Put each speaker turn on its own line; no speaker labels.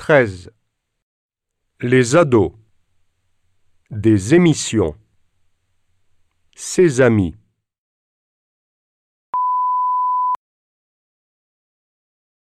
13. Les ados. Des émissions. Ses amis.